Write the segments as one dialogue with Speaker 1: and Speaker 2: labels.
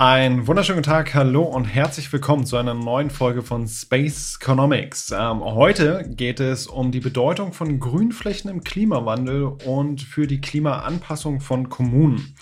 Speaker 1: Ein wunderschönen Tag, hallo und herzlich willkommen zu einer neuen Folge von Space Economics. Ähm, heute geht es um die Bedeutung von Grünflächen im Klimawandel und für die Klimaanpassung von Kommunen.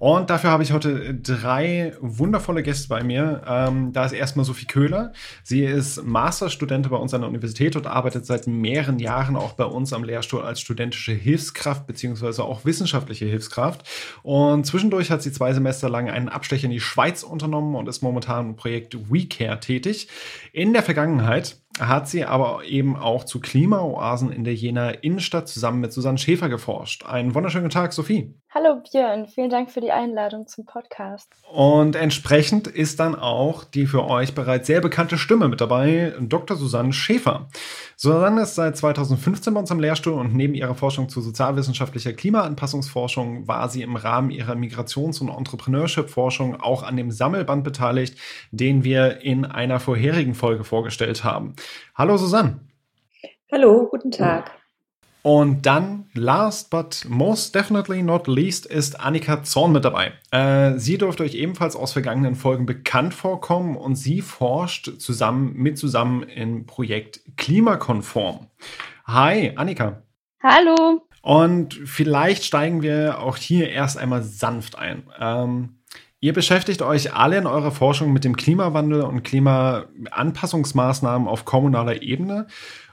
Speaker 1: Und dafür habe ich heute drei wundervolle Gäste bei mir. Ähm, da ist erstmal Sophie Köhler. Sie ist Masterstudentin bei uns an der Universität und arbeitet seit mehreren Jahren auch bei uns am Lehrstuhl als studentische Hilfskraft beziehungsweise auch wissenschaftliche Hilfskraft. Und zwischendurch hat sie zwei Semester lang einen Abstecher in die Schweiz unternommen und ist momentan im Projekt WeCare tätig. In der Vergangenheit hat sie aber eben auch zu Klimaoasen in der Jenaer Innenstadt zusammen mit Susanne Schäfer geforscht. Einen wunderschönen Tag, Sophie.
Speaker 2: Hallo Björn, vielen Dank für die Einladung zum Podcast.
Speaker 1: Und entsprechend ist dann auch die für euch bereits sehr bekannte Stimme mit dabei, Dr. Susanne Schäfer. Susanne ist seit 2015 bei uns am Lehrstuhl und neben ihrer Forschung zu sozialwissenschaftlicher Klimaanpassungsforschung war sie im Rahmen ihrer Migrations- und Entrepreneurship-Forschung auch an dem Sammelband beteiligt, den wir in einer vorherigen Folge vorgestellt haben. Hallo Susanne.
Speaker 3: Hallo, guten Tag.
Speaker 1: Und dann, last but most definitely not least, ist Annika Zorn mit dabei. Äh, sie dürfte euch ebenfalls aus vergangenen Folgen bekannt vorkommen und sie forscht zusammen mit zusammen im Projekt Klimakonform. Hi, Annika.
Speaker 2: Hallo.
Speaker 1: Und vielleicht steigen wir auch hier erst einmal sanft ein. Ähm, Ihr beschäftigt euch alle in eurer Forschung mit dem Klimawandel und Klimaanpassungsmaßnahmen auf kommunaler Ebene.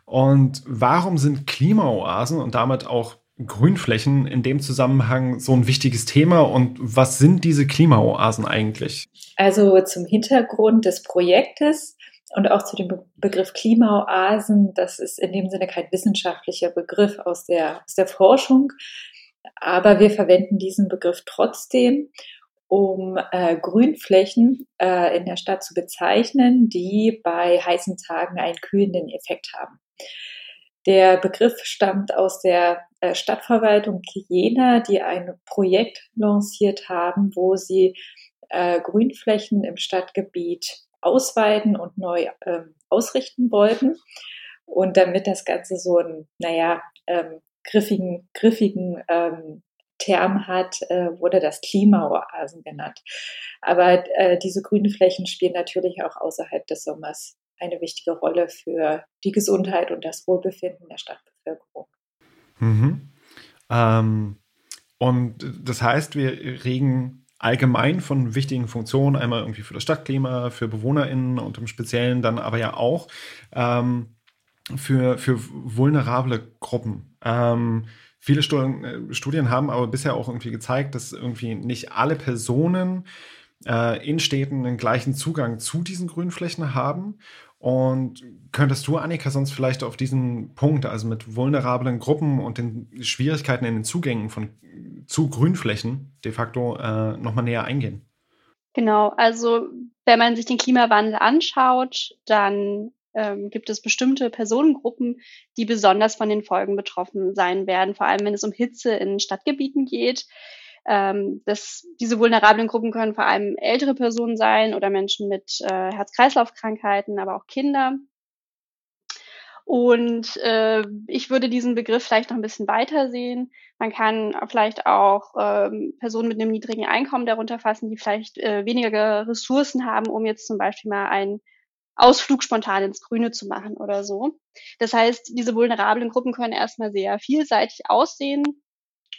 Speaker 1: Und warum sind Klimaoasen und damit auch Grünflächen in dem Zusammenhang so ein wichtiges Thema und was sind diese Klimaoasen eigentlich?
Speaker 3: Also zum Hintergrund des Projektes und auch zu dem Begriff Klimaoasen, das ist in dem Sinne kein wissenschaftlicher Begriff aus der, aus der Forschung, aber wir verwenden diesen Begriff trotzdem um äh, Grünflächen äh, in der Stadt zu bezeichnen, die bei heißen Tagen einen kühlenden Effekt haben. Der Begriff stammt aus der äh, Stadtverwaltung Jena, die ein Projekt lanciert haben, wo sie äh, Grünflächen im Stadtgebiet ausweiten und neu äh, ausrichten wollten. Und damit das Ganze so einen, naja, ähm, griffigen, griffigen ähm, Term hat, äh, wurde das Klimaoasen genannt. Aber äh, diese grünen Flächen spielen natürlich auch außerhalb des Sommers eine wichtige Rolle für die Gesundheit und das Wohlbefinden der Stadtbevölkerung.
Speaker 1: Mhm. Ähm, und das heißt, wir regen allgemein von wichtigen Funktionen, einmal irgendwie für das Stadtklima, für BewohnerInnen und im Speziellen dann aber ja auch ähm, für, für vulnerable Gruppen. Ähm, Viele äh, Studien haben aber bisher auch irgendwie gezeigt, dass irgendwie nicht alle Personen äh, in Städten den gleichen Zugang zu diesen Grünflächen haben. Und könntest du, Annika, sonst vielleicht auf diesen Punkt, also mit vulnerablen Gruppen und den Schwierigkeiten in den Zugängen von, zu Grünflächen de facto äh, nochmal näher eingehen?
Speaker 2: Genau, also wenn man sich den Klimawandel anschaut, dann ähm, gibt es bestimmte Personengruppen, die besonders von den Folgen betroffen sein werden, vor allem wenn es um Hitze in Stadtgebieten geht. Ähm, das, diese vulnerablen Gruppen können vor allem ältere Personen sein oder Menschen mit äh, Herz-Kreislauf-Krankheiten, aber auch Kinder. Und äh, ich würde diesen Begriff vielleicht noch ein bisschen weiter sehen. Man kann vielleicht auch ähm, Personen mit einem niedrigen Einkommen darunter fassen, die vielleicht äh, weniger Ressourcen haben, um jetzt zum Beispiel mal ein Ausflug spontan ins Grüne zu machen oder so. Das heißt, diese vulnerablen Gruppen können erstmal sehr vielseitig aussehen.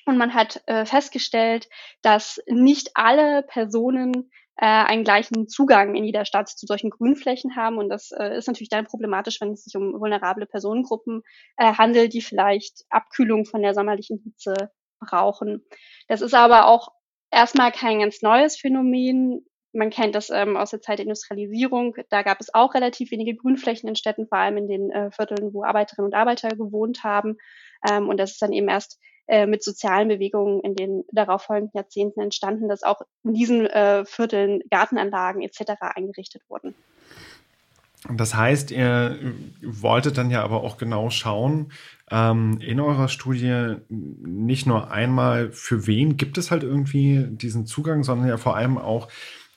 Speaker 2: Und man hat äh, festgestellt, dass nicht alle Personen äh, einen gleichen Zugang in jeder Stadt zu solchen Grünflächen haben. Und das äh, ist natürlich dann problematisch, wenn es sich um vulnerable Personengruppen äh, handelt, die vielleicht Abkühlung von der sommerlichen Hitze brauchen. Das ist aber auch erstmal kein ganz neues Phänomen man kennt das ähm, aus der Zeit der Industrialisierung. Da gab es auch relativ wenige Grünflächen in Städten, vor allem in den äh, Vierteln, wo Arbeiterinnen und Arbeiter gewohnt haben. Ähm, und das ist dann eben erst äh, mit sozialen Bewegungen in den darauffolgenden Jahrzehnten entstanden, dass auch in diesen äh, Vierteln Gartenanlagen etc. eingerichtet wurden.
Speaker 1: Das heißt, ihr wolltet dann ja aber auch genau schauen, ähm, in eurer Studie nicht nur einmal, für wen gibt es halt irgendwie diesen Zugang, sondern ja vor allem auch,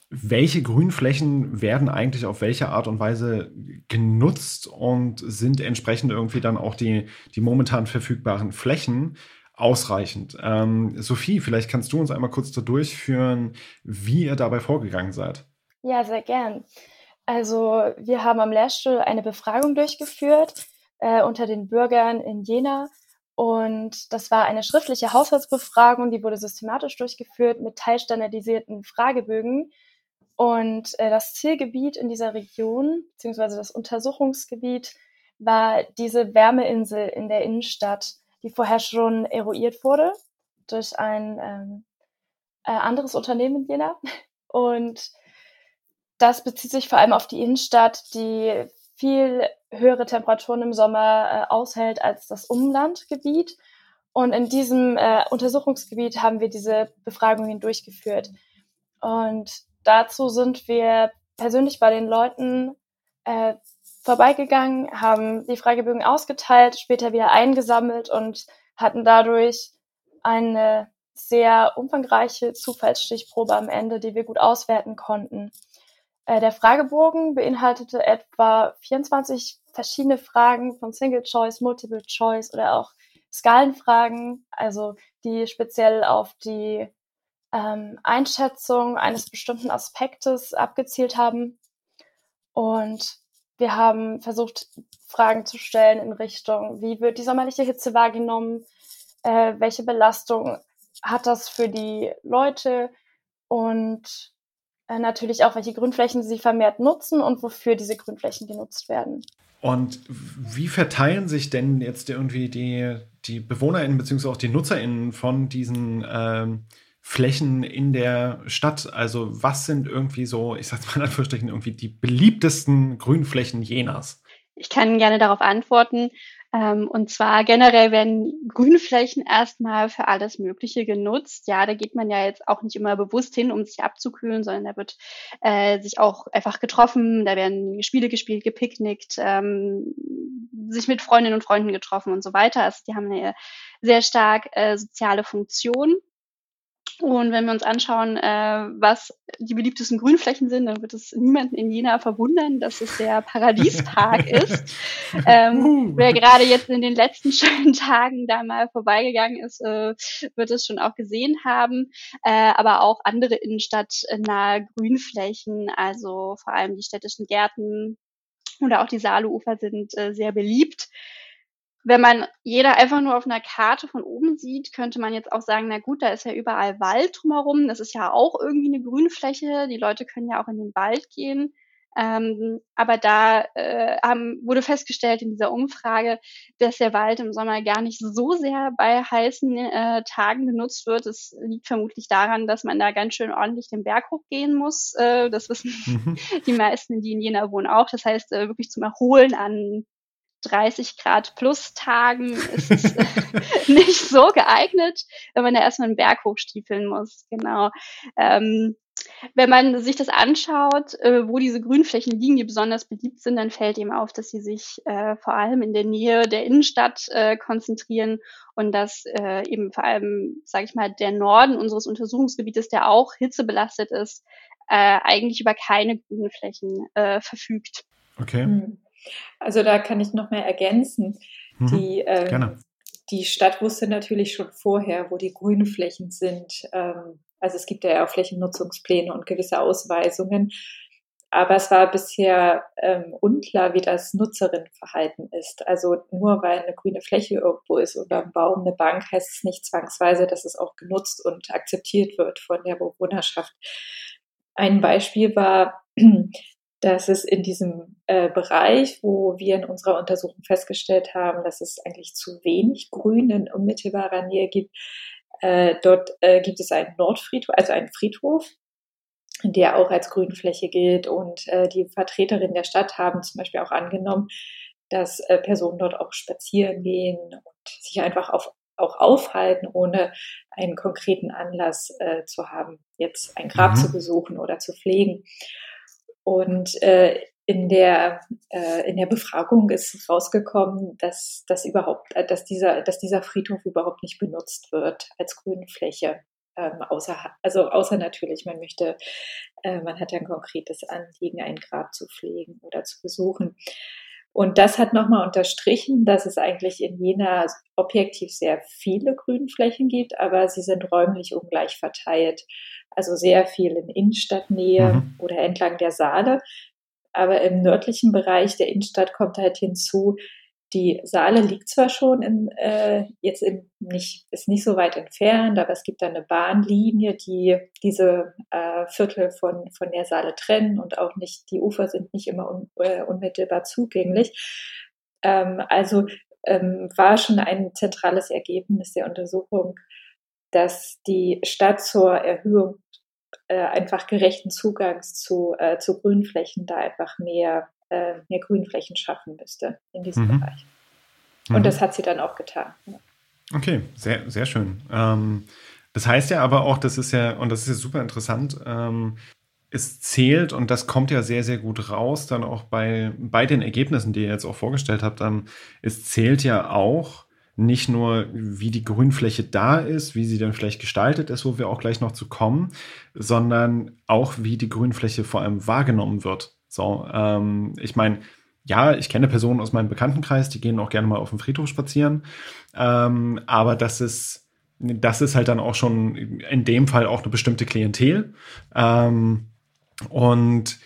Speaker 1: welche Grünflächen werden eigentlich auf welche Art und Weise genutzt und sind entsprechend irgendwie dann auch die, die momentan verfügbaren Flächen ausreichend. Ähm, Sophie, vielleicht kannst du uns einmal kurz da durchführen, wie ihr dabei vorgegangen seid.
Speaker 4: Ja, sehr gern. Also wir haben am Lehrstuhl eine Befragung durchgeführt äh, unter den Bürgern in Jena. Und das war eine schriftliche Haushaltsbefragung, die wurde systematisch durchgeführt mit teilstandardisierten Fragebögen. Und äh, das Zielgebiet in dieser Region, beziehungsweise das Untersuchungsgebiet, war diese Wärmeinsel in der Innenstadt, die vorher schon eruiert wurde durch ein ähm, äh, anderes Unternehmen in Jena. Und das bezieht sich vor allem auf die Innenstadt, die viel höhere Temperaturen im Sommer äh, aushält als das Umlandgebiet. Und in diesem äh, Untersuchungsgebiet haben wir diese Befragungen durchgeführt. Und dazu sind wir persönlich bei den Leuten äh, vorbeigegangen, haben die Fragebögen ausgeteilt, später wieder eingesammelt und hatten dadurch eine sehr umfangreiche Zufallsstichprobe am Ende, die wir gut auswerten konnten. Äh, der Fragebogen beinhaltete etwa 24 verschiedene Fragen von Single Choice, Multiple Choice oder auch Skalenfragen, also die speziell auf die ähm, Einschätzung eines bestimmten Aspektes abgezielt haben. Und wir haben versucht, Fragen zu stellen in Richtung, wie wird die sommerliche Hitze wahrgenommen? Äh, welche Belastung hat das für die Leute? Und äh, natürlich auch, welche Grünflächen sie vermehrt nutzen und wofür diese Grünflächen genutzt werden.
Speaker 1: Und wie verteilen sich denn jetzt irgendwie die, die BewohnerInnen bzw. auch die NutzerInnen von diesen ähm, Flächen in der Stadt? Also was sind irgendwie so, ich sag's mal in Anführungsstrichen, irgendwie die beliebtesten Grünflächen Jenas?
Speaker 2: Ich kann gerne darauf antworten. Ähm, und zwar generell werden Grünflächen erstmal für alles Mögliche genutzt. Ja, da geht man ja jetzt auch nicht immer bewusst hin, um sich abzukühlen, sondern da wird äh, sich auch einfach getroffen, da werden Spiele gespielt, gepicknickt, ähm, sich mit Freundinnen und Freunden getroffen und so weiter. Also die haben eine sehr stark äh, soziale Funktion. Und wenn wir uns anschauen, äh, was die beliebtesten Grünflächen sind, dann wird es niemanden in Jena verwundern, dass es der Paradiespark ist. Ähm. Wer gerade jetzt in den letzten schönen Tagen da mal vorbeigegangen ist, äh, wird es schon auch gesehen haben. Äh, aber auch andere innenstadtnahe Grünflächen, also vor allem die städtischen Gärten oder auch die Saaleufer sind äh, sehr beliebt wenn man jeder einfach nur auf einer Karte von oben sieht, könnte man jetzt auch sagen, na gut, da ist ja überall Wald drumherum. Das ist ja auch irgendwie eine Grünfläche. Die Leute können ja auch in den Wald gehen. Ähm, aber da äh, haben, wurde festgestellt in dieser Umfrage, dass der Wald im Sommer gar nicht so sehr bei heißen äh, Tagen genutzt wird. Es liegt vermutlich daran, dass man da ganz schön ordentlich den Berg hochgehen muss. Äh, das wissen mhm. die meisten, die in Jena wohnen, auch. Das heißt, äh, wirklich zum Erholen an 30 Grad plus Tagen ist es nicht so geeignet, wenn man da erstmal einen Berg hochstiefeln muss. Genau. Ähm, wenn man sich das anschaut, äh, wo diese Grünflächen liegen, die besonders beliebt sind, dann fällt eben auf, dass sie sich äh, vor allem in der Nähe der Innenstadt äh, konzentrieren und dass äh, eben vor allem, sage ich mal, der Norden unseres Untersuchungsgebietes, der auch hitzebelastet ist, äh, eigentlich über keine Grünflächen äh, verfügt.
Speaker 1: Okay. Mhm.
Speaker 3: Also da kann ich noch mehr ergänzen. Mhm, die, ähm, die Stadt wusste natürlich schon vorher, wo die grünen Flächen sind. Ähm, also es gibt ja auch Flächennutzungspläne und gewisse Ausweisungen. Aber es war bisher ähm, unklar, wie das Nutzerinnenverhalten ist. Also nur weil eine grüne Fläche irgendwo ist oder ein Baum, eine Bank, heißt es nicht zwangsweise, dass es auch genutzt und akzeptiert wird von der Bewohnerschaft. Ein Beispiel war, dass es in diesem äh, Bereich, wo wir in unserer Untersuchung festgestellt haben, dass es eigentlich zu wenig Grün in unmittelbarer Nähe gibt, äh, dort äh, gibt es einen Nordfriedhof, also einen Friedhof, der auch als Grünfläche gilt. Und äh, die Vertreterinnen der Stadt haben zum Beispiel auch angenommen, dass äh, Personen dort auch spazieren gehen und sich einfach auf, auch aufhalten, ohne einen konkreten Anlass äh, zu haben, jetzt ein Grab mhm. zu besuchen oder zu pflegen. Und äh, in der, äh, in der Befragung ist rausgekommen, dass, dass überhaupt, äh, dass dieser, dass dieser Friedhof überhaupt nicht benutzt wird als Grünfläche. Ähm, außer, also außer natürlich, man möchte, äh, man hat ein konkretes Anliegen, ein Grab zu pflegen oder zu besuchen. Und das hat nochmal unterstrichen, dass es eigentlich in Jena objektiv sehr viele Grünflächen gibt, aber sie sind räumlich ungleich verteilt. Also sehr viel in Innenstadtnähe mhm. oder entlang der Saale. Aber im nördlichen Bereich der Innenstadt kommt halt hinzu, die Saale liegt zwar schon in, äh, jetzt in nicht, ist nicht so weit entfernt, aber es gibt da eine Bahnlinie, die diese äh, Viertel von, von der Saale trennen und auch nicht, die Ufer sind nicht immer un, äh, unmittelbar zugänglich. Ähm, also ähm, war schon ein zentrales Ergebnis der Untersuchung, dass die Stadt zur Erhöhung äh, einfach gerechten Zugangs zu, äh, zu Grünflächen da einfach mehr äh, mehr Grünflächen schaffen müsste in diesem mhm. Bereich. Und mhm. das hat sie dann auch getan. Ja.
Speaker 1: Okay, sehr, sehr schön. Ähm, das heißt ja aber auch, das ist ja, und das ist ja super interessant, ähm, es zählt, und das kommt ja sehr, sehr gut raus, dann auch bei, bei den Ergebnissen, die ihr jetzt auch vorgestellt habt, ähm, es zählt ja auch nicht nur, wie die Grünfläche da ist, wie sie dann vielleicht gestaltet ist, wo wir auch gleich noch zu kommen, sondern auch, wie die Grünfläche vor allem wahrgenommen wird. So, ähm, ich meine, ja, ich kenne Personen aus meinem Bekanntenkreis, die gehen auch gerne mal auf dem Friedhof spazieren. Ähm, aber das ist, das ist halt dann auch schon in dem Fall auch eine bestimmte Klientel. Ähm, und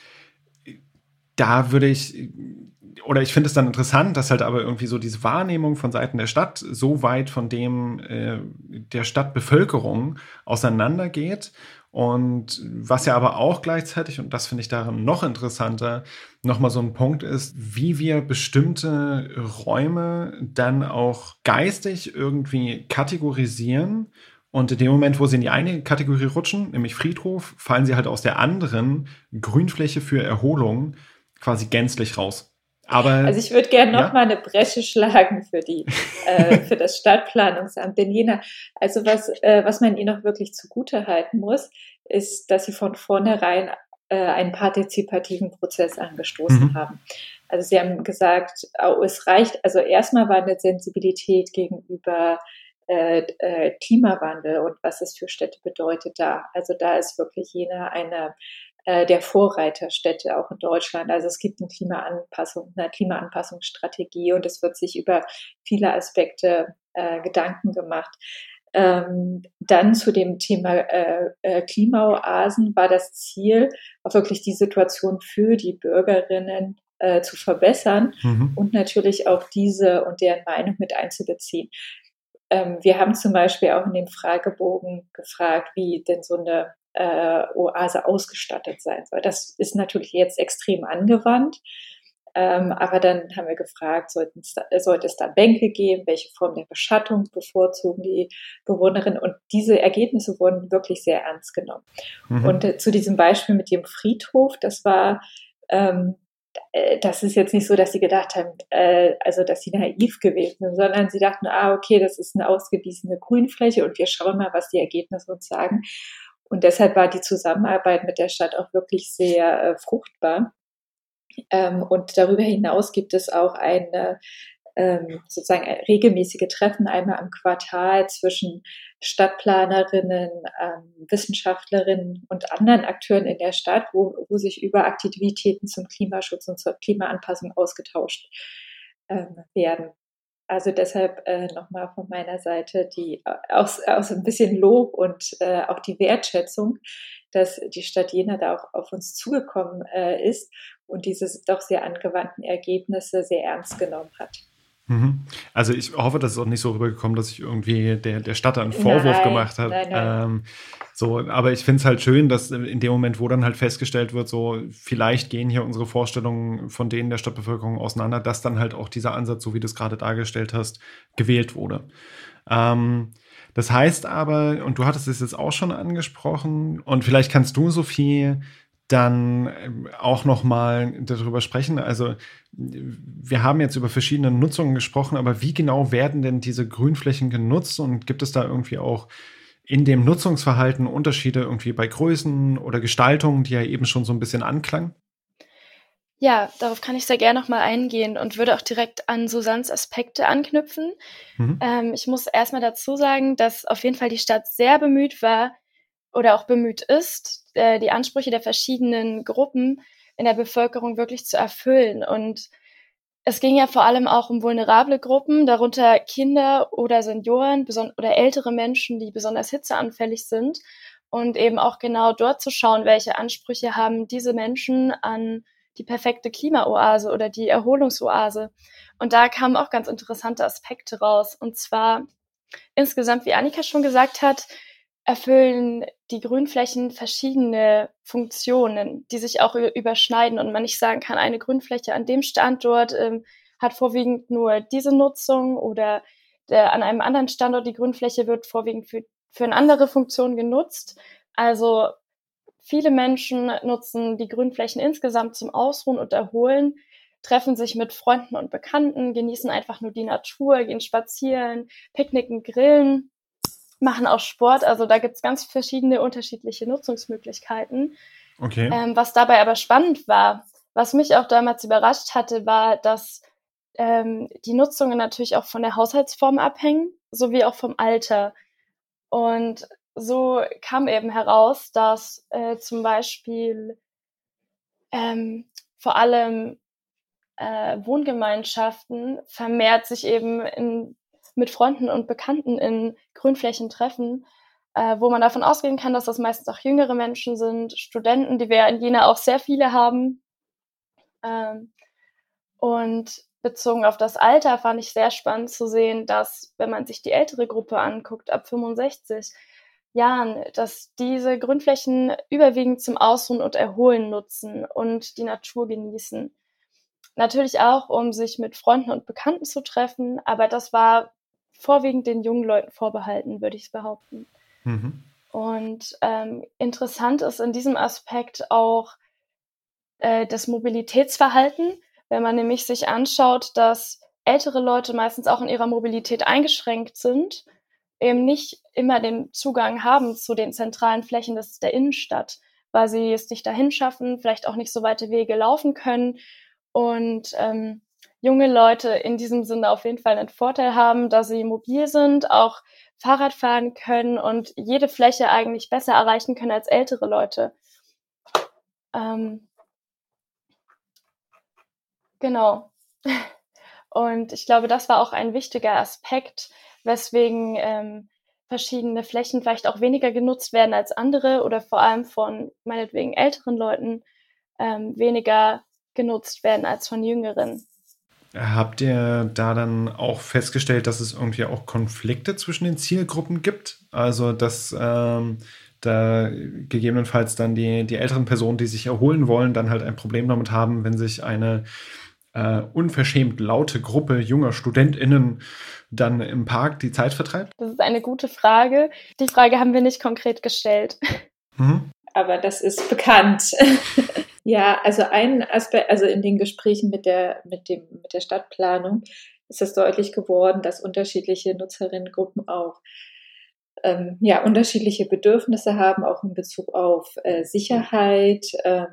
Speaker 1: da würde ich, oder ich finde es dann interessant, dass halt aber irgendwie so diese Wahrnehmung von Seiten der Stadt so weit von dem äh, der Stadtbevölkerung auseinandergeht und was ja aber auch gleichzeitig, und das finde ich daran noch interessanter, nochmal so ein Punkt ist, wie wir bestimmte Räume dann auch geistig irgendwie kategorisieren. Und in dem Moment, wo sie in die eine Kategorie rutschen, nämlich Friedhof, fallen sie halt aus der anderen Grünfläche für Erholung quasi gänzlich raus. Aber,
Speaker 3: also ich würde gerne noch ja? mal eine Bresche schlagen für die äh, für das Stadtplanungsamt in Jena. Also was äh, was man ihnen noch wirklich zugute halten muss, ist, dass sie von vornherein äh, einen partizipativen Prozess angestoßen mhm. haben. Also sie haben gesagt, oh, es reicht. Also erstmal war eine Sensibilität gegenüber äh, äh, Klimawandel und was es für Städte bedeutet da. Also da ist wirklich Jena eine äh, der Vorreiterstädte auch in Deutschland. Also es gibt eine Klimaanpassung, eine Klimaanpassungsstrategie und es wird sich über viele Aspekte äh, Gedanken gemacht. Ähm, dann zu dem Thema äh, äh, Klimaoasen war das Ziel, auch wirklich die Situation für die Bürgerinnen äh, zu verbessern mhm. und natürlich auch diese und deren Meinung mit einzubeziehen. Ähm, wir haben zum Beispiel auch in dem Fragebogen gefragt, wie denn so eine äh, Oase ausgestattet sein soll. Das ist natürlich jetzt extrem angewandt. Ähm, aber dann haben wir gefragt, da, sollte es da Bänke geben, welche Form der Beschattung bevorzugen die Bewohnerinnen? Und diese Ergebnisse wurden wirklich sehr ernst genommen. Mhm. Und äh, zu diesem Beispiel mit dem Friedhof, das war, ähm, äh, das ist jetzt nicht so, dass sie gedacht haben, äh, also dass sie naiv gewesen sind, sondern sie dachten, ah, okay, das ist eine ausgewiesene Grünfläche und wir schauen mal, was die Ergebnisse uns sagen. Und deshalb war die Zusammenarbeit mit der Stadt auch wirklich sehr äh, fruchtbar. Ähm, und darüber hinaus gibt es auch eine ähm, sozusagen regelmäßige Treffen einmal am Quartal zwischen Stadtplanerinnen, ähm, Wissenschaftlerinnen und anderen Akteuren in der Stadt, wo, wo sich über Aktivitäten zum Klimaschutz und zur Klimaanpassung ausgetauscht ähm, werden. Also deshalb äh, nochmal von meiner Seite die auch, auch so ein bisschen Lob und äh, auch die Wertschätzung, dass die Stadt Jena da auch auf uns zugekommen äh, ist und diese doch sehr angewandten Ergebnisse sehr ernst genommen hat.
Speaker 1: Mhm. Also ich hoffe, dass es auch nicht so rübergekommen, dass ich irgendwie der, der Stadt einen Vorwurf nein, gemacht habe. Ähm, so, aber ich finde es halt schön, dass in dem Moment, wo dann halt festgestellt wird, so vielleicht gehen hier unsere Vorstellungen von denen der Stadtbevölkerung auseinander, dass dann halt auch dieser Ansatz, so wie du es gerade dargestellt hast, gewählt wurde. Ähm, das heißt aber, und du hattest es jetzt auch schon angesprochen, und vielleicht kannst du, Sophie, dann ähm, auch noch mal darüber sprechen. Also wir haben jetzt über verschiedene Nutzungen gesprochen, aber wie genau werden denn diese Grünflächen genutzt und gibt es da irgendwie auch in dem Nutzungsverhalten Unterschiede irgendwie bei Größen oder Gestaltungen, die ja eben schon so ein bisschen anklang?
Speaker 4: Ja, darauf kann ich sehr gerne noch mal eingehen und würde auch direkt an Susans Aspekte anknüpfen. Mhm. Ähm, ich muss erstmal dazu sagen, dass auf jeden Fall die Stadt sehr bemüht war oder auch bemüht ist, äh, die Ansprüche der verschiedenen Gruppen in der Bevölkerung wirklich zu erfüllen. Und es ging ja vor allem auch um vulnerable Gruppen, darunter Kinder oder Senioren oder ältere Menschen, die besonders hitzeanfällig sind. Und eben auch genau dort zu schauen, welche Ansprüche haben diese Menschen an die perfekte Klimaoase oder die Erholungsoase. Und da kamen auch ganz interessante Aspekte raus. Und zwar insgesamt, wie Annika schon gesagt hat, erfüllen die Grünflächen verschiedene Funktionen, die sich auch überschneiden und man nicht sagen kann, eine Grünfläche an dem Standort ähm, hat vorwiegend nur diese Nutzung oder der, an einem anderen Standort die Grünfläche wird vorwiegend für, für eine andere Funktion genutzt. Also viele Menschen nutzen die Grünflächen insgesamt zum Ausruhen und Erholen, treffen sich mit Freunden und Bekannten, genießen einfach nur die Natur, gehen spazieren, picknicken, grillen machen auch Sport. Also da gibt es ganz verschiedene unterschiedliche Nutzungsmöglichkeiten. Okay. Ähm, was dabei aber spannend war, was mich auch damals überrascht hatte, war, dass ähm, die Nutzungen natürlich auch von der Haushaltsform abhängen, sowie auch vom Alter. Und so kam eben heraus, dass äh, zum Beispiel ähm, vor allem äh, Wohngemeinschaften vermehrt sich eben in mit Freunden und Bekannten in Grünflächen treffen, äh, wo man davon ausgehen kann, dass das meistens auch jüngere Menschen sind, Studenten, die wir in Jena auch sehr viele haben. Ähm, und bezogen auf das Alter fand ich sehr spannend zu sehen, dass, wenn man sich die ältere Gruppe anguckt, ab 65 Jahren, dass diese Grünflächen überwiegend zum Ausruhen und Erholen nutzen und die Natur genießen. Natürlich auch, um sich mit Freunden und Bekannten zu treffen, aber das war vorwiegend den jungen Leuten vorbehalten, würde ich behaupten. Mhm. Und ähm, interessant ist in diesem Aspekt auch äh, das Mobilitätsverhalten, wenn man nämlich sich anschaut, dass ältere Leute meistens auch in ihrer Mobilität eingeschränkt sind, eben nicht immer den Zugang haben zu den zentralen Flächen des, der Innenstadt, weil sie es nicht dahin schaffen, vielleicht auch nicht so weite Wege laufen können. Und ähm, junge Leute in diesem Sinne auf jeden Fall einen Vorteil haben, da sie mobil sind, auch Fahrrad fahren können und jede Fläche eigentlich besser erreichen können als ältere Leute. Ähm, genau. Und ich glaube, das war auch ein wichtiger Aspekt, weswegen ähm, verschiedene Flächen vielleicht auch weniger genutzt werden als andere oder vor allem von meinetwegen älteren Leuten ähm, weniger genutzt werden als von jüngeren.
Speaker 1: Habt ihr da dann auch festgestellt, dass es irgendwie auch Konflikte zwischen den Zielgruppen gibt? Also, dass ähm, da gegebenenfalls dann die, die älteren Personen, die sich erholen wollen, dann halt ein Problem damit haben, wenn sich eine äh, unverschämt laute Gruppe junger StudentInnen dann im Park die Zeit vertreibt?
Speaker 4: Das ist eine gute Frage. Die Frage haben wir nicht konkret gestellt.
Speaker 3: Mhm. Aber das ist bekannt. Ja, also ein Aspekt, also in den Gesprächen mit der, mit dem, mit der Stadtplanung ist es deutlich geworden, dass unterschiedliche Nutzerinnengruppen auch ähm, ja, unterschiedliche Bedürfnisse haben, auch in Bezug auf äh, Sicherheit, ähm,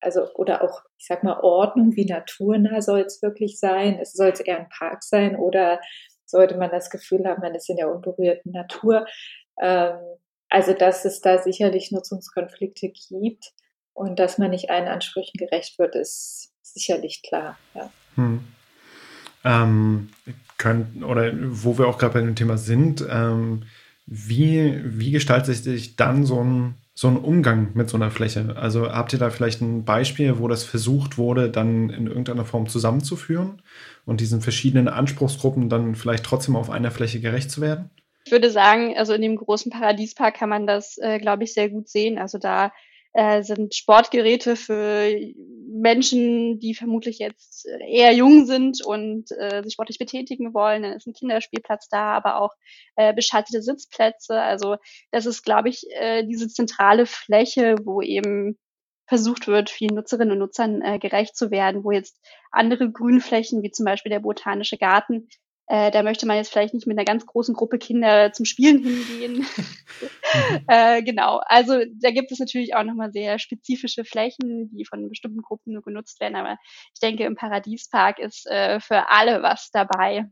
Speaker 3: also oder auch, ich sag mal, Ordnung, wie naturnah soll es wirklich sein? Es soll es eher ein Park sein oder sollte man das Gefühl haben, man ist in der unberührten Natur? Ähm, also dass es da sicherlich Nutzungskonflikte gibt. Und dass man nicht allen Ansprüchen gerecht wird, ist sicherlich klar. Ja. Hm.
Speaker 1: Ähm, können, oder wo wir auch gerade bei dem Thema sind, ähm, wie, wie gestaltet sich dann so ein, so ein Umgang mit so einer Fläche? Also habt ihr da vielleicht ein Beispiel, wo das versucht wurde, dann in irgendeiner Form zusammenzuführen und diesen verschiedenen Anspruchsgruppen dann vielleicht trotzdem auf einer Fläche gerecht zu werden?
Speaker 2: Ich würde sagen, also in dem großen Paradiespark kann man das, äh, glaube ich, sehr gut sehen. Also da äh, sind Sportgeräte für Menschen, die vermutlich jetzt eher jung sind und äh, sich sportlich betätigen wollen. Dann ist ein Kinderspielplatz da, aber auch äh, beschattete Sitzplätze. Also das ist, glaube ich, äh, diese zentrale Fläche, wo eben versucht wird, vielen Nutzerinnen und Nutzern äh, gerecht zu werden, wo jetzt andere Grünflächen, wie zum Beispiel der Botanische Garten, äh, da möchte man jetzt vielleicht nicht mit einer ganz großen Gruppe Kinder zum Spielen hingehen. äh, genau. Also da gibt es natürlich auch nochmal sehr spezifische Flächen, die von bestimmten Gruppen nur genutzt werden. Aber ich denke, im Paradiespark ist äh, für alle was dabei.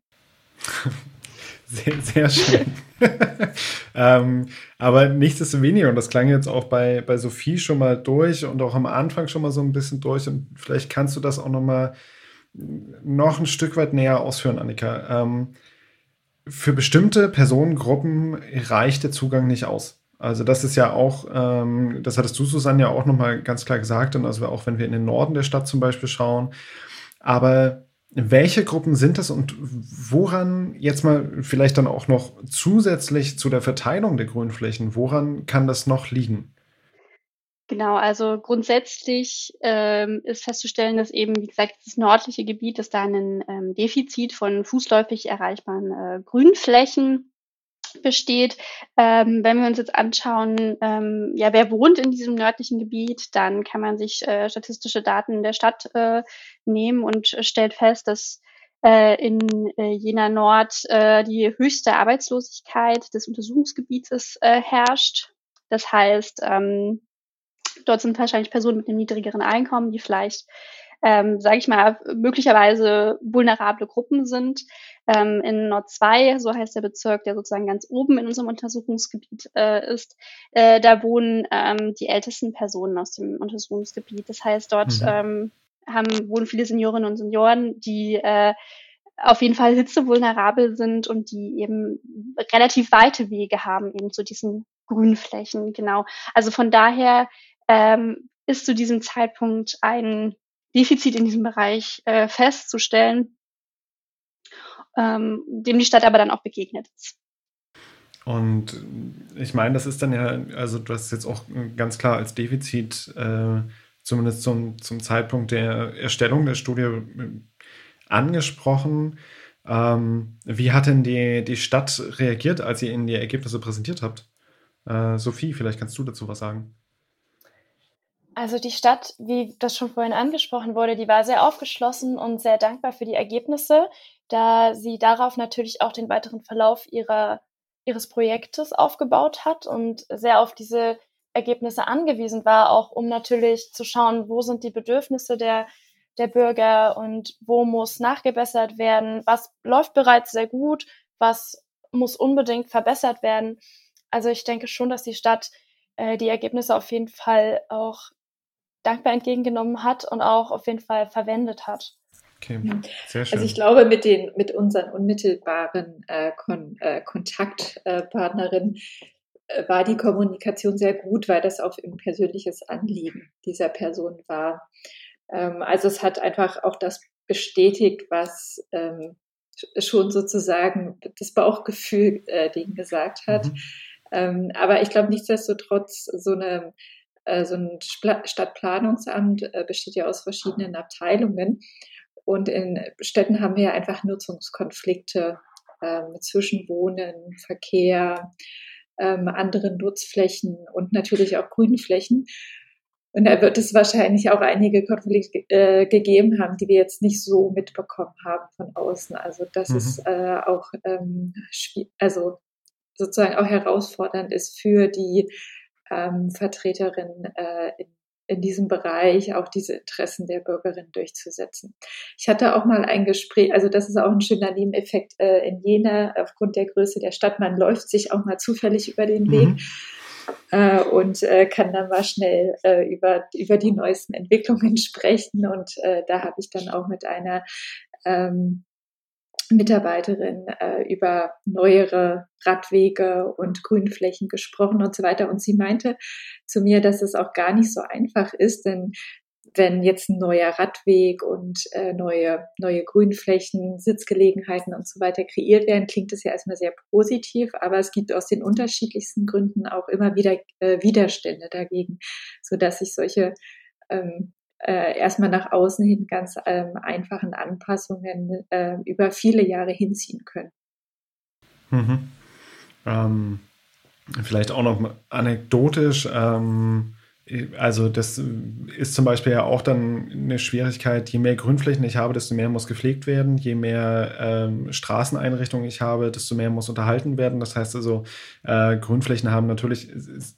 Speaker 1: Sehr, sehr schön. ähm, aber nichtsdestoweniger, und das klang jetzt auch bei, bei Sophie schon mal durch und auch am Anfang schon mal so ein bisschen durch, und vielleicht kannst du das auch noch mal noch ein Stück weit näher ausführen, Annika. Ähm, für bestimmte Personengruppen reicht der Zugang nicht aus. Also das ist ja auch, ähm, das hattest du, Susanne, ja auch nochmal ganz klar gesagt, und also auch wenn wir in den Norden der Stadt zum Beispiel schauen. Aber welche Gruppen sind das und woran jetzt mal vielleicht dann auch noch zusätzlich zu der Verteilung der Grünflächen, woran kann das noch liegen?
Speaker 2: Genau, also grundsätzlich ähm, ist festzustellen, dass eben, wie gesagt, das nördliche Gebiet, dass da ein ähm, Defizit von fußläufig erreichbaren äh, Grünflächen besteht. Ähm, wenn wir uns jetzt anschauen, ähm, ja, wer wohnt in diesem nördlichen Gebiet, dann kann man sich äh, statistische Daten der Stadt äh, nehmen und stellt fest, dass äh, in äh, Jena Nord äh, die höchste Arbeitslosigkeit des Untersuchungsgebietes äh, herrscht. Das heißt, ähm, Dort sind wahrscheinlich Personen mit einem niedrigeren Einkommen, die vielleicht, ähm, sage ich mal, möglicherweise vulnerable Gruppen sind. Ähm, in Nord 2, so heißt der Bezirk, der sozusagen ganz oben in unserem Untersuchungsgebiet äh, ist, äh, da wohnen ähm, die ältesten Personen aus dem Untersuchungsgebiet. Das heißt, dort mhm. ähm, haben, wohnen viele Seniorinnen und Senioren, die äh, auf jeden Fall hitzevulnerabel sind und die eben relativ weite Wege haben eben zu diesen Grünflächen, genau. Also von daher ähm, ist zu diesem Zeitpunkt ein Defizit in diesem Bereich äh, festzustellen, ähm, dem die Stadt aber dann auch begegnet ist.
Speaker 1: Und ich meine, das ist dann ja, also du hast jetzt auch ganz klar als Defizit, äh, zumindest zum, zum Zeitpunkt der Erstellung der Studie äh, angesprochen. Ähm, wie hat denn die, die Stadt reagiert, als ihr ihnen die Ergebnisse präsentiert habt? Äh, Sophie, vielleicht kannst du dazu was sagen.
Speaker 4: Also die Stadt, wie das schon vorhin angesprochen wurde, die war sehr aufgeschlossen und sehr dankbar für die Ergebnisse, da sie darauf natürlich auch den weiteren Verlauf ihrer, ihres Projektes aufgebaut hat und sehr auf diese Ergebnisse angewiesen war, auch um natürlich zu schauen, wo sind die Bedürfnisse der, der Bürger und wo muss nachgebessert werden, was läuft bereits sehr gut, was muss unbedingt verbessert werden. Also ich denke schon, dass die Stadt äh, die Ergebnisse auf jeden Fall auch dankbar entgegengenommen hat und auch auf jeden Fall verwendet hat.
Speaker 3: Okay, sehr schön. Also ich glaube, mit den mit unseren unmittelbaren äh, Kon äh, Kontaktpartnerinnen äh, war die Kommunikation sehr gut, weil das auf ein persönliches Anliegen dieser Person war. Ähm, also es hat einfach auch das bestätigt, was ähm, schon sozusagen das Bauchgefühl äh, denen gesagt hat. Mhm. Ähm, aber ich glaube nichtsdestotrotz so eine so ein Stadtplanungsamt äh, besteht ja aus verschiedenen Abteilungen. Und in Städten haben wir ja einfach Nutzungskonflikte ähm, zwischen Wohnen, Verkehr, ähm, anderen Nutzflächen und natürlich auch Grünflächen. Und da wird es wahrscheinlich auch einige Konflikte äh, gegeben haben, die wir jetzt nicht so mitbekommen haben von außen. Also dass mhm. es äh, auch ähm, also sozusagen auch herausfordernd ist für die ähm, Vertreterin äh, in, in diesem Bereich auch diese Interessen der Bürgerin durchzusetzen. Ich hatte auch mal ein Gespräch, also das ist auch ein schöner Nebeneffekt äh, in Jena aufgrund der Größe der Stadt. Man läuft sich auch mal zufällig über den Weg. Mhm. Äh, und äh, kann dann mal schnell äh, über, über die neuesten Entwicklungen sprechen. Und äh, da habe ich dann auch mit einer ähm, Mitarbeiterin äh, über neuere Radwege und Grünflächen gesprochen und so weiter. Und sie meinte zu mir, dass es auch gar nicht so einfach ist, denn wenn jetzt ein neuer Radweg und äh, neue, neue Grünflächen, Sitzgelegenheiten und so weiter kreiert werden, klingt es ja erstmal sehr positiv, aber es gibt aus den unterschiedlichsten Gründen auch immer wieder äh, Widerstände dagegen, so dass sich solche ähm, äh, erstmal nach außen hin ganz ähm, einfachen Anpassungen äh, über viele Jahre hinziehen können.
Speaker 1: Mhm. Ähm, vielleicht auch noch anekdotisch. Ähm, also das ist zum Beispiel ja auch dann eine Schwierigkeit, je mehr Grünflächen ich habe, desto mehr muss gepflegt werden, je mehr ähm, Straßeneinrichtungen ich habe, desto mehr muss unterhalten werden. Das heißt also, äh, Grünflächen haben natürlich,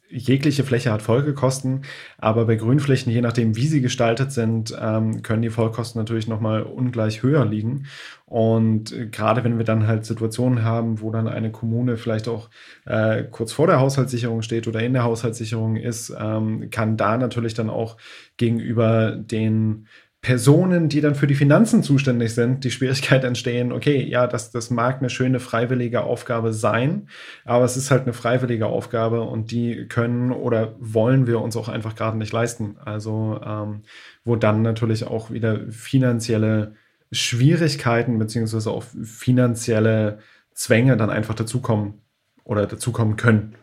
Speaker 1: jegliche Fläche hat Folgekosten, aber bei Grünflächen, je nachdem wie sie gestaltet sind, ähm, können die Folgekosten natürlich nochmal ungleich höher liegen. Und gerade wenn wir dann halt Situationen haben, wo dann eine Kommune vielleicht auch äh, kurz vor der Haushaltssicherung steht oder in der Haushaltssicherung ist, ähm, kann da natürlich dann auch gegenüber den Personen, die dann für die Finanzen zuständig sind, die Schwierigkeit entstehen, okay, ja, das, das mag eine schöne freiwillige Aufgabe sein, aber es ist halt eine freiwillige Aufgabe und die können oder wollen wir uns auch einfach gerade nicht leisten. Also ähm, wo dann natürlich auch wieder finanzielle Schwierigkeiten beziehungsweise auch finanzielle Zwänge dann einfach dazukommen oder dazukommen können.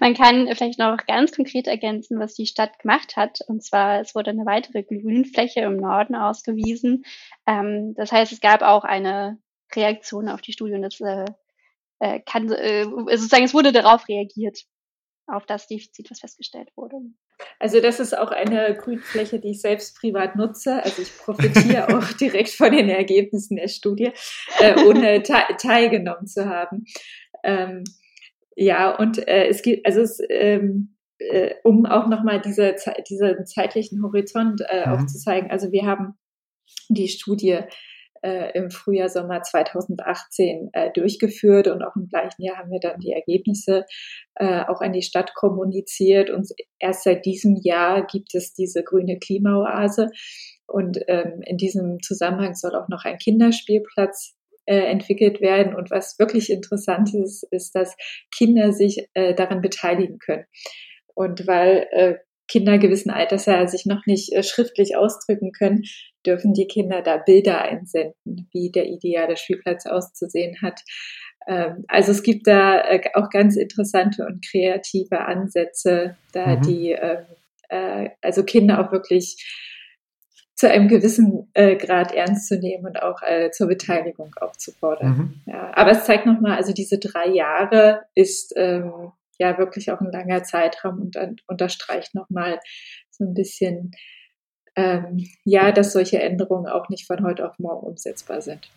Speaker 2: Man kann vielleicht noch ganz konkret ergänzen, was die Stadt gemacht hat. Und zwar, es wurde eine weitere Grünfläche im Norden ausgewiesen. Ähm, das heißt, es gab auch eine Reaktion auf die Studie und das äh, äh kann, äh, sozusagen, es wurde darauf reagiert, auf das Defizit, was festgestellt wurde.
Speaker 3: Also das ist auch eine Grünfläche, die ich selbst privat nutze. Also ich profitiere auch direkt von den Ergebnissen der Studie, äh, ohne te teilgenommen zu haben. Ähm, ja, und äh, es gibt, also es, ähm, äh, um auch nochmal diese, diesen zeitlichen Horizont äh, mhm. aufzuzeigen. Also wir haben die Studie äh, im Frühjahr, Sommer 2018 äh, durchgeführt und auch im gleichen Jahr haben wir dann die Ergebnisse äh, auch an die Stadt kommuniziert und erst seit diesem Jahr gibt es diese grüne Klimaoase und ähm, in diesem Zusammenhang soll auch noch ein Kinderspielplatz äh, entwickelt werden. Und was wirklich interessant ist, ist, dass Kinder sich äh, daran beteiligen können. Und weil äh, Kinder gewissen Alters ja sich noch nicht äh, schriftlich ausdrücken können, dürfen die Kinder da Bilder einsenden, wie der ideale Spielplatz auszusehen hat. Ähm, also es gibt da äh, auch ganz interessante und kreative Ansätze, da mhm. die ähm, äh, also Kinder auch wirklich zu einem gewissen äh, Grad ernst zu nehmen und auch äh, zur Beteiligung aufzufordern. Mhm. Ja, aber es zeigt nochmal, also diese drei Jahre ist ähm, ja wirklich auch ein langer Zeitraum und, und unterstreicht nochmal so ein bisschen, ähm, ja, dass solche Änderungen auch nicht von heute auf morgen umsetzbar sind.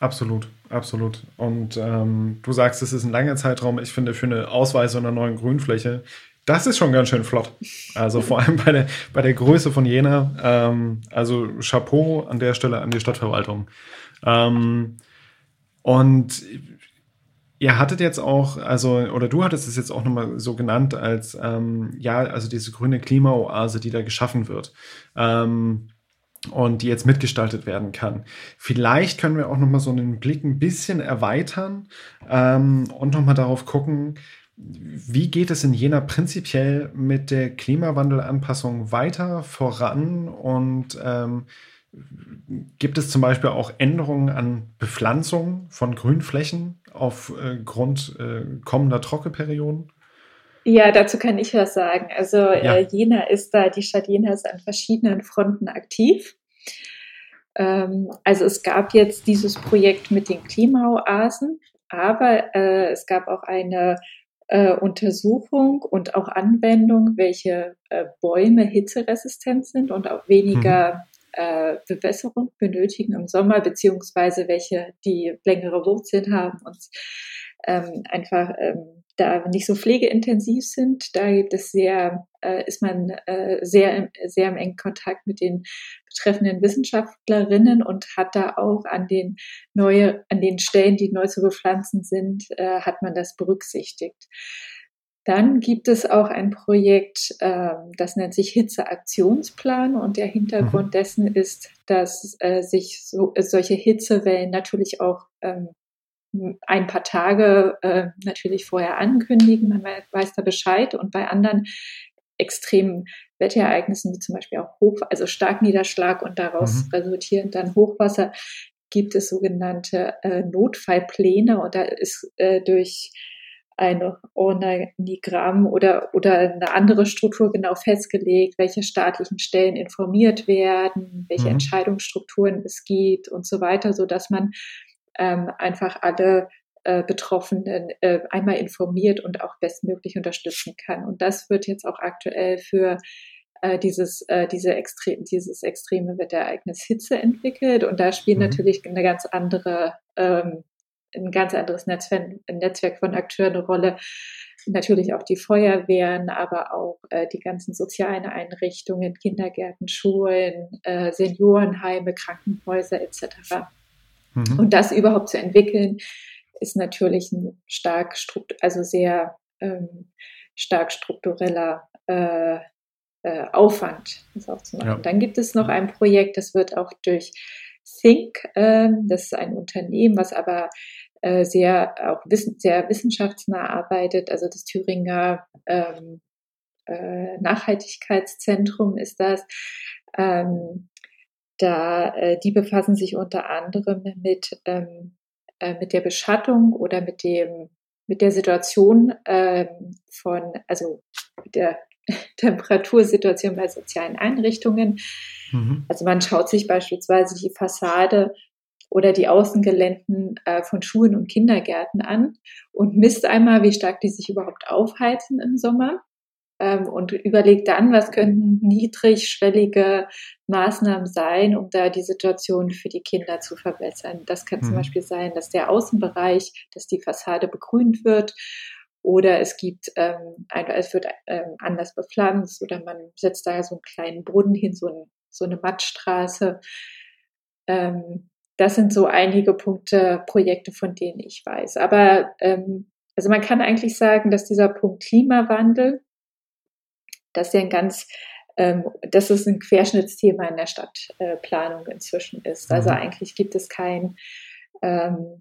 Speaker 1: Absolut, absolut. Und ähm, du sagst, es ist ein langer Zeitraum. Ich finde, für eine Ausweisung einer neuen Grünfläche das ist schon ganz schön flott. Also vor allem bei der, bei der Größe von Jena. Ähm, also Chapeau an der Stelle an die Stadtverwaltung. Ähm, und ihr hattet jetzt auch, also, oder du hattest es jetzt auch nochmal so genannt als, ähm, ja, also diese grüne Klimaoase, die da geschaffen wird. Ähm, und die jetzt mitgestaltet werden kann. Vielleicht können wir auch nochmal so einen Blick ein bisschen erweitern ähm, und nochmal darauf gucken, wie geht es in Jena prinzipiell mit der Klimawandelanpassung weiter voran und ähm, gibt es zum Beispiel auch Änderungen an Bepflanzung von Grünflächen aufgrund äh, äh, kommender Trockenperioden?
Speaker 3: Ja, dazu kann ich was sagen. Also ja. äh, Jena ist da, die Stadt Jena ist an verschiedenen Fronten aktiv. Ähm, also es gab jetzt dieses Projekt mit den Klimaoasen, aber äh, es gab auch eine äh, Untersuchung und auch Anwendung, welche äh, Bäume hitzeresistent sind und auch weniger mhm. Äh, Bewässerung benötigen im Sommer, beziehungsweise welche die längere Wurzeln haben und ähm, einfach ähm, da nicht so pflegeintensiv sind. Da gibt es sehr, äh, ist man äh, sehr, sehr im engen Kontakt mit den betreffenden Wissenschaftlerinnen und hat da auch an den neue, an den Stellen, die neu zu bepflanzen sind, äh, hat man das berücksichtigt. Dann gibt es auch ein Projekt, äh, das nennt sich Hitzeaktionsplan und der Hintergrund mhm. dessen ist, dass äh, sich so, solche Hitzewellen natürlich auch ähm, ein paar Tage äh, natürlich vorher ankündigen, man weiß da Bescheid und bei anderen extremen Wetterereignissen, wie zum Beispiel auch Hoch, also Starkniederschlag und daraus mhm. resultierend dann Hochwasser, gibt es sogenannte äh, Notfallpläne und da ist äh, durch ein Organigramm oder, oder eine andere Struktur genau festgelegt, welche staatlichen Stellen informiert werden, welche mhm. Entscheidungsstrukturen es gibt und so weiter, so dass man ähm, einfach alle äh, Betroffenen äh, einmal informiert und auch bestmöglich unterstützen kann. Und das wird jetzt auch aktuell für äh, dieses, äh, diese extre dieses extreme Wetterereignis Hitze entwickelt. Und da spielt mhm. natürlich eine ganz andere, ähm, ein ganz anderes Netzwerk, von Akteuren eine Rolle. Natürlich auch die Feuerwehren, aber auch äh, die ganzen sozialen Einrichtungen, Kindergärten, Schulen, äh, Seniorenheime, Krankenhäuser etc. Mhm. Und das überhaupt zu entwickeln, ist natürlich ein stark, also sehr ähm, stark struktureller äh, äh, Aufwand, das auch zu machen.
Speaker 1: Ja.
Speaker 3: Dann gibt es noch ein Projekt, das wird auch durch Think, äh, das ist ein Unternehmen, was aber äh, sehr auch sehr wissenschaftsnah arbeitet, also das Thüringer ähm, äh, Nachhaltigkeitszentrum ist das. Ähm, da äh, die befassen sich unter anderem mit ähm, mit der Beschattung oder mit dem mit der Situation ähm, von also mit der Temperatursituation bei sozialen Einrichtungen. Mhm. Also man schaut sich beispielsweise die Fassade oder die Außengeländen äh, von Schulen und Kindergärten an und misst einmal, wie stark die sich überhaupt aufheizen im Sommer ähm, und überlegt dann, was könnten niedrigschwellige Maßnahmen sein, um da die Situation für die Kinder zu verbessern. Das kann mhm. zum Beispiel sein, dass der Außenbereich, dass die Fassade begrünt wird oder es gibt, ähm, ein, es wird ähm, anders bepflanzt oder man setzt da so einen kleinen Brunnen hin, so, ein, so eine Mattstraße. Ähm, das sind so einige Punkte, Projekte, von denen ich weiß. Aber ähm, also man kann eigentlich sagen, dass dieser Punkt Klimawandel, dass der ein ganz, ähm, dass es ein Querschnittsthema in der Stadtplanung äh, inzwischen ist. Also mhm. eigentlich gibt es kein ähm,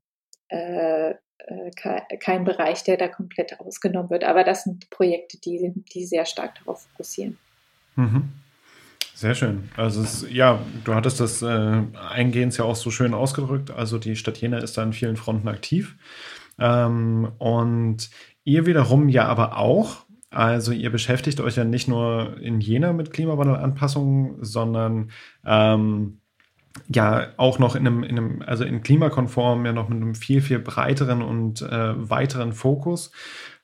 Speaker 3: äh, äh, kein Bereich, der da komplett ausgenommen wird. Aber das sind Projekte, die, die sehr stark darauf fokussieren.
Speaker 1: Mhm. Sehr schön. Also es, ja, du hattest das äh, eingehend ja auch so schön ausgedrückt. Also die Stadt Jena ist da in vielen Fronten aktiv. Ähm, und ihr wiederum ja aber auch. Also ihr beschäftigt euch ja nicht nur in Jena mit Klimawandelanpassungen, sondern ähm, ja auch noch in einem, in einem, also in klimakonform, ja noch mit einem viel, viel breiteren und äh, weiteren Fokus.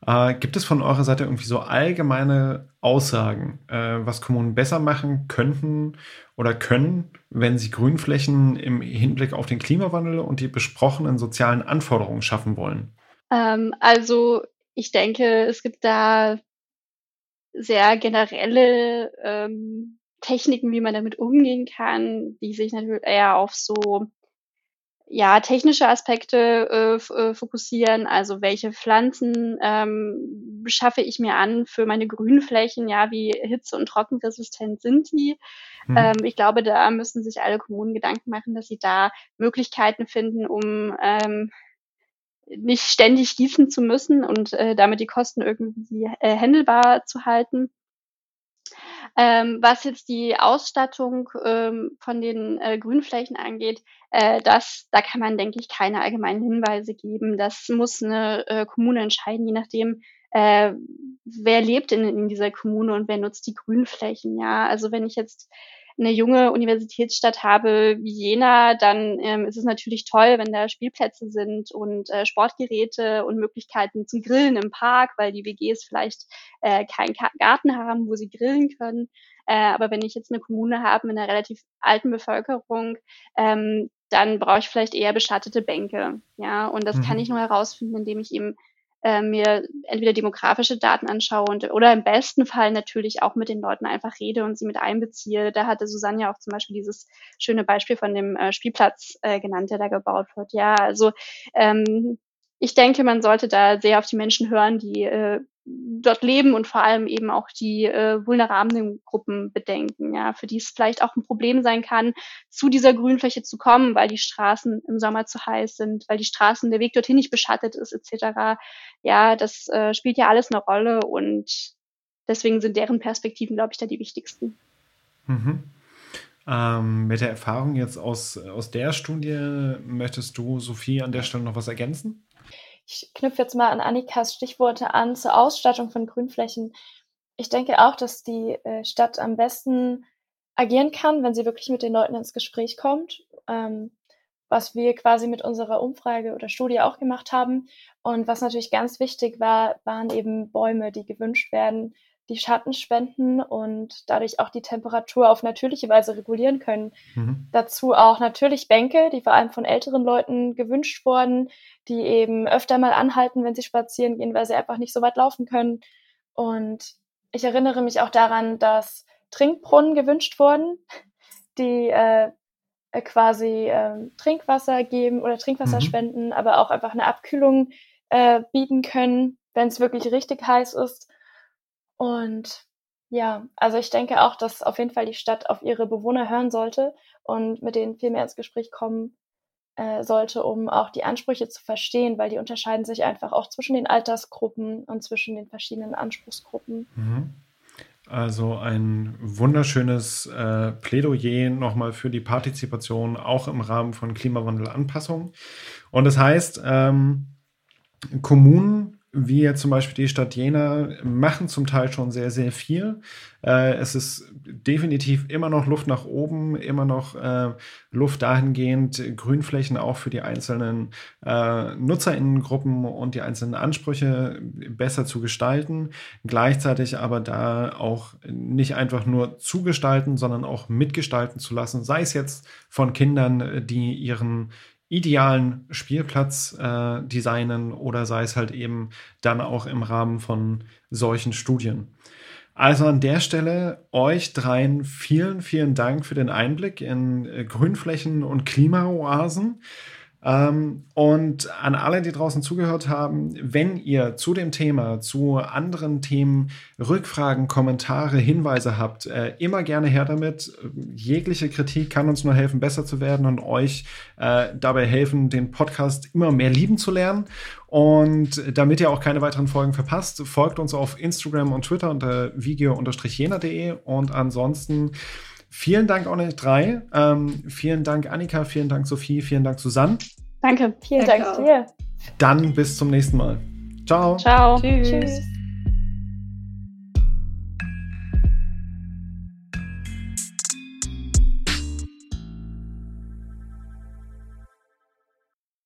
Speaker 1: Äh, gibt es von eurer Seite irgendwie so allgemeine Aussagen, äh, was Kommunen besser machen könnten oder können, wenn sie Grünflächen im Hinblick auf den Klimawandel und die besprochenen sozialen Anforderungen schaffen wollen?
Speaker 2: Ähm, also ich denke, es gibt da sehr generelle ähm, Techniken, wie man damit umgehen kann, die sich natürlich eher auf so ja, technische Aspekte äh, äh, fokussieren, also welche Pflanzen ähm, schaffe ich mir an für meine Grünflächen, ja, wie hitze- und trockenresistent sind die. Mhm. Ähm, ich glaube, da müssen sich alle Kommunen Gedanken machen, dass sie da Möglichkeiten finden, um ähm, nicht ständig gießen zu müssen und äh, damit die Kosten irgendwie äh, händelbar zu halten. Ähm, was jetzt die Ausstattung ähm, von den äh, Grünflächen angeht, äh, das, da kann man, denke ich, keine allgemeinen Hinweise geben. Das muss eine äh, Kommune entscheiden, je nachdem, äh, wer lebt in, in dieser Kommune und wer nutzt die Grünflächen. Ja, also wenn ich jetzt eine junge Universitätsstadt habe wie Jena, dann ähm, ist es natürlich toll, wenn da Spielplätze sind und äh, Sportgeräte und Möglichkeiten zum Grillen im Park, weil die WGs vielleicht äh, keinen Garten haben, wo sie grillen können. Äh, aber wenn ich jetzt eine Kommune habe mit einer relativ alten Bevölkerung, ähm, dann brauche ich vielleicht eher beschattete Bänke. Ja, und das mhm. kann ich nur herausfinden, indem ich eben äh, mir entweder demografische Daten anschaue und, oder im besten Fall natürlich auch mit den Leuten einfach rede und sie mit einbeziehe. Da hatte Susanne ja auch zum Beispiel dieses schöne Beispiel von dem äh, Spielplatz äh, genannt, der da gebaut wird. Ja, also ähm, ich denke, man sollte da sehr auf die Menschen hören, die äh, dort leben und vor allem eben auch die äh, vulnerablen Gruppen bedenken, ja, für die es vielleicht auch ein Problem sein kann, zu dieser Grünfläche zu kommen, weil die Straßen im Sommer zu heiß sind, weil die Straßen, der Weg dorthin nicht beschattet ist, etc. Ja, das äh, spielt ja alles eine Rolle und deswegen sind deren Perspektiven, glaube ich, da die wichtigsten.
Speaker 1: Mhm. Ähm, mit der Erfahrung jetzt aus, aus der Studie, möchtest du, Sophie, an der Stelle noch was ergänzen?
Speaker 4: Ich knüpfe jetzt mal an Annikas Stichworte an zur Ausstattung von Grünflächen. Ich denke auch, dass die äh, Stadt am besten agieren kann, wenn sie wirklich mit den Leuten ins Gespräch kommt, ähm, was wir quasi mit unserer Umfrage oder Studie auch gemacht haben. Und was natürlich ganz wichtig war, waren eben Bäume, die gewünscht werden, die Schatten spenden und dadurch auch die Temperatur auf natürliche Weise regulieren können. Mhm. Dazu auch natürlich Bänke, die vor allem von älteren Leuten gewünscht wurden, die eben öfter mal anhalten, wenn sie spazieren gehen, weil sie einfach nicht so weit laufen können. Und ich erinnere mich auch daran, dass Trinkbrunnen gewünscht wurden, die äh, quasi äh, Trinkwasser geben oder Trinkwasser mhm. spenden, aber auch einfach eine Abkühlung äh, bieten können, wenn es wirklich richtig heiß ist. Und Ja, also ich denke auch, dass auf jeden Fall die Stadt auf ihre Bewohner hören sollte und mit denen viel mehr ins Gespräch kommen äh, sollte, um auch die Ansprüche zu verstehen, weil die unterscheiden sich einfach auch zwischen den Altersgruppen und zwischen den verschiedenen Anspruchsgruppen. Mhm.
Speaker 1: Also ein wunderschönes äh, Plädoyer nochmal für die Partizipation, auch im Rahmen von Klimawandelanpassung. Und das heißt, ähm, Kommunen jetzt zum Beispiel die Stadt Jena machen zum Teil schon sehr, sehr viel. Äh, es ist definitiv immer noch Luft nach oben, immer noch äh, Luft dahingehend, Grünflächen auch für die einzelnen äh, Nutzerinnengruppen und die einzelnen Ansprüche besser zu gestalten. Gleichzeitig aber da auch nicht einfach nur zu gestalten, sondern auch mitgestalten zu lassen, sei es jetzt von Kindern, die ihren idealen Spielplatz äh, designen oder sei es halt eben dann auch im Rahmen von solchen Studien. Also an der Stelle euch dreien vielen, vielen Dank für den Einblick in äh, Grünflächen und Klimaoasen. Ähm, und an alle, die draußen zugehört haben, wenn ihr zu dem Thema, zu anderen Themen Rückfragen, Kommentare, Hinweise habt, äh, immer gerne her damit. Jegliche Kritik kann uns nur helfen, besser zu werden und euch äh, dabei helfen, den Podcast immer mehr lieben zu lernen. Und damit ihr auch keine weiteren Folgen verpasst, folgt uns auf Instagram und Twitter unter vigio-jena.de und ansonsten Vielen Dank auch euch drei. Ähm, vielen Dank Annika, vielen Dank Sophie, vielen Dank Susanne.
Speaker 2: Danke.
Speaker 4: Vielen Danke Dank dir.
Speaker 1: Dann bis zum nächsten Mal. Ciao.
Speaker 2: Ciao. Tschüss. Tschüss.